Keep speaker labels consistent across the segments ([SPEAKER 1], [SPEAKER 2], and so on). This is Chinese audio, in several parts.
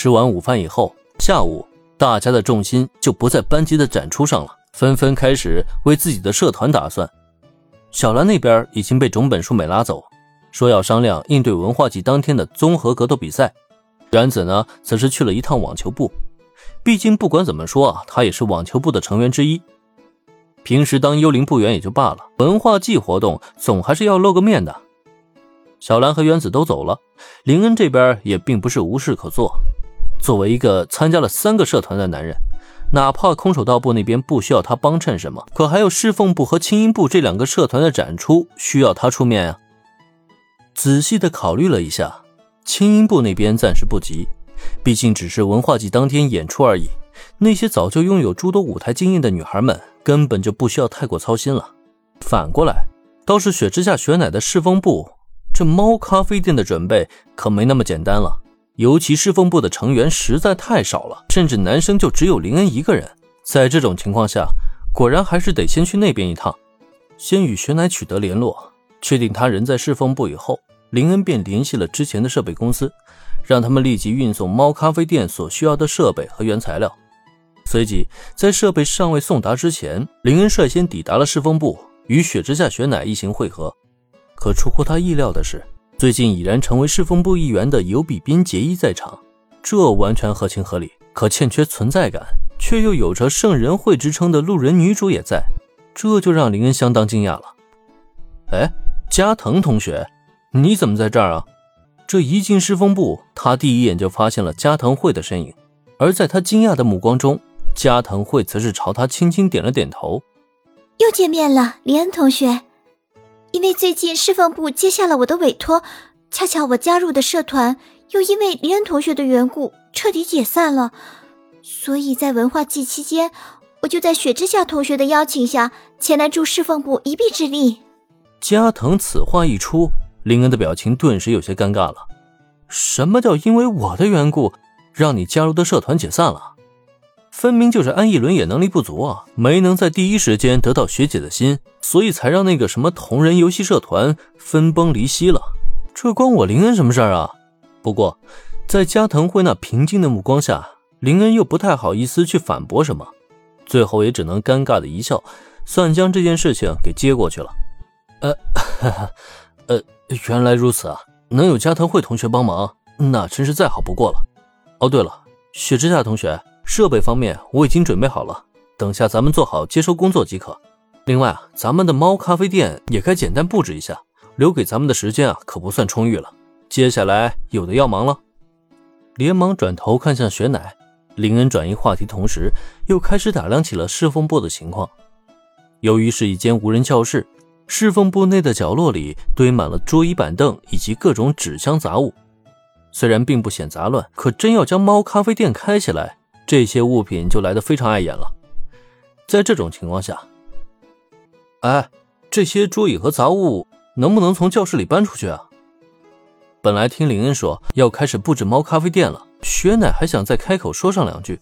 [SPEAKER 1] 吃完午饭以后，下午大家的重心就不在班级的展出上了，纷纷开始为自己的社团打算。小兰那边已经被种本树美拉走，说要商量应对文化季当天的综合格斗比赛。原子呢，则是去了一趟网球部，毕竟不管怎么说啊，他也是网球部的成员之一。平时当幽灵部员也就罢了，文化季活动总还是要露个面的。小兰和原子都走了，林恩这边也并不是无事可做。作为一个参加了三个社团的男人，哪怕空手道部那边不需要他帮衬什么，可还有侍奉部和轻音部这两个社团的展出需要他出面啊。仔细的考虑了一下，轻音部那边暂时不急，毕竟只是文化季当天演出而已。那些早就拥有诸多舞台经验的女孩们根本就不需要太过操心了。反过来，倒是雪之下雪乃的侍奉部。这猫咖啡店的准备可没那么简单了，尤其侍奉部的成员实在太少了，甚至男生就只有林恩一个人。在这种情况下，果然还是得先去那边一趟，先与雪乃取得联络，确定他人在侍奉部以后，林恩便联系了之前的设备公司，让他们立即运送猫咖啡店所需要的设备和原材料。随即，在设备尚未送达之前，林恩率先抵达了侍奉部，与雪之下雪乃一行会合。可出乎他意料的是，最近已然成为侍奉部一员的尤比宾结衣在场，这完全合情合理。可欠缺存在感，却又有着圣人会之称的路人女主也在，这就让林恩相当惊讶了。哎，加藤同学，你怎么在这儿啊？这一进侍奉部，他第一眼就发现了加藤会的身影，而在他惊讶的目光中，加藤会则是朝他轻轻点了点头。
[SPEAKER 2] 又见面了，林恩同学。因为最近侍奉部接下了我的委托，恰巧我加入的社团又因为林恩同学的缘故彻底解散了，所以在文化季期间，我就在雪之下同学的邀请下前来助侍奉部一臂之力。
[SPEAKER 1] 加藤此话一出，林恩的表情顿时有些尴尬了。什么叫因为我的缘故让你加入的社团解散了？分明就是安逸伦也能力不足啊，没能在第一时间得到学姐的心，所以才让那个什么同人游戏社团分崩离析了。这关我林恩什么事儿啊？不过，在加藤惠那平静的目光下，林恩又不太好意思去反驳什么，最后也只能尴尬的一笑，算将这件事情给接过去了。呃，哈哈，呃，原来如此啊，能有加藤惠同学帮忙，那真是再好不过了。哦，对了，雪之下同学。设备方面我已经准备好了，等下咱们做好接收工作即可。另外啊，咱们的猫咖啡店也该简单布置一下，留给咱们的时间啊可不算充裕了。接下来有的要忙了，连忙转头看向雪乃。林恩转移话题同时，又开始打量起了侍奉部的情况。由于是一间无人教室，侍奉部内的角落里堆满了桌椅板凳以及各种纸箱杂物，虽然并不显杂乱，可真要将猫咖啡店开起来。这些物品就来得非常碍眼了。在这种情况下，哎，这些桌椅和杂物能不能从教室里搬出去啊？本来听林恩说要开始布置猫咖啡店了，雪乃还想再开口说上两句，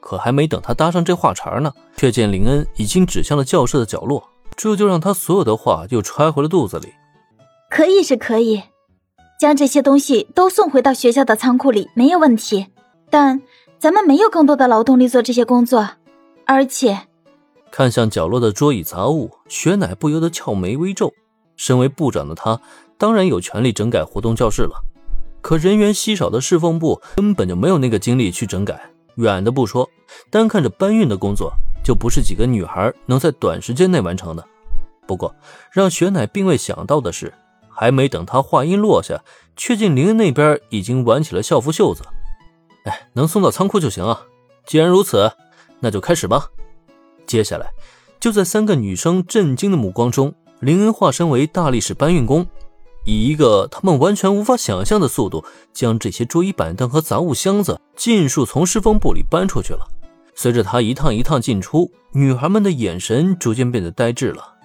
[SPEAKER 1] 可还没等他搭上这话茬呢，却见林恩已经指向了教室的角落，这就让他所有的话又揣回了肚子里。
[SPEAKER 3] 可以是可以，将这些东西都送回到学校的仓库里没有问题，但。咱们没有更多的劳动力做这些工作，而且，
[SPEAKER 1] 看向角落的桌椅杂物，雪乃不由得翘眉微皱。身为部长的他，当然有权利整改活动教室了。可人员稀少的侍奉部根本就没有那个精力去整改。远的不说，单看着搬运的工作，就不是几个女孩能在短时间内完成的。不过，让雪乃并未想到的是，还没等他话音落下，却见林恩那边已经挽起了校服袖子。哎，能送到仓库就行啊！既然如此，那就开始吧。接下来，就在三个女生震惊的目光中，林恩化身为大力士搬运工，以一个他们完全无法想象的速度，将这些桌椅板凳和杂物箱子尽数从侍奉部里搬出去了。随着他一趟一趟进出，女孩们的眼神逐渐变得呆滞了。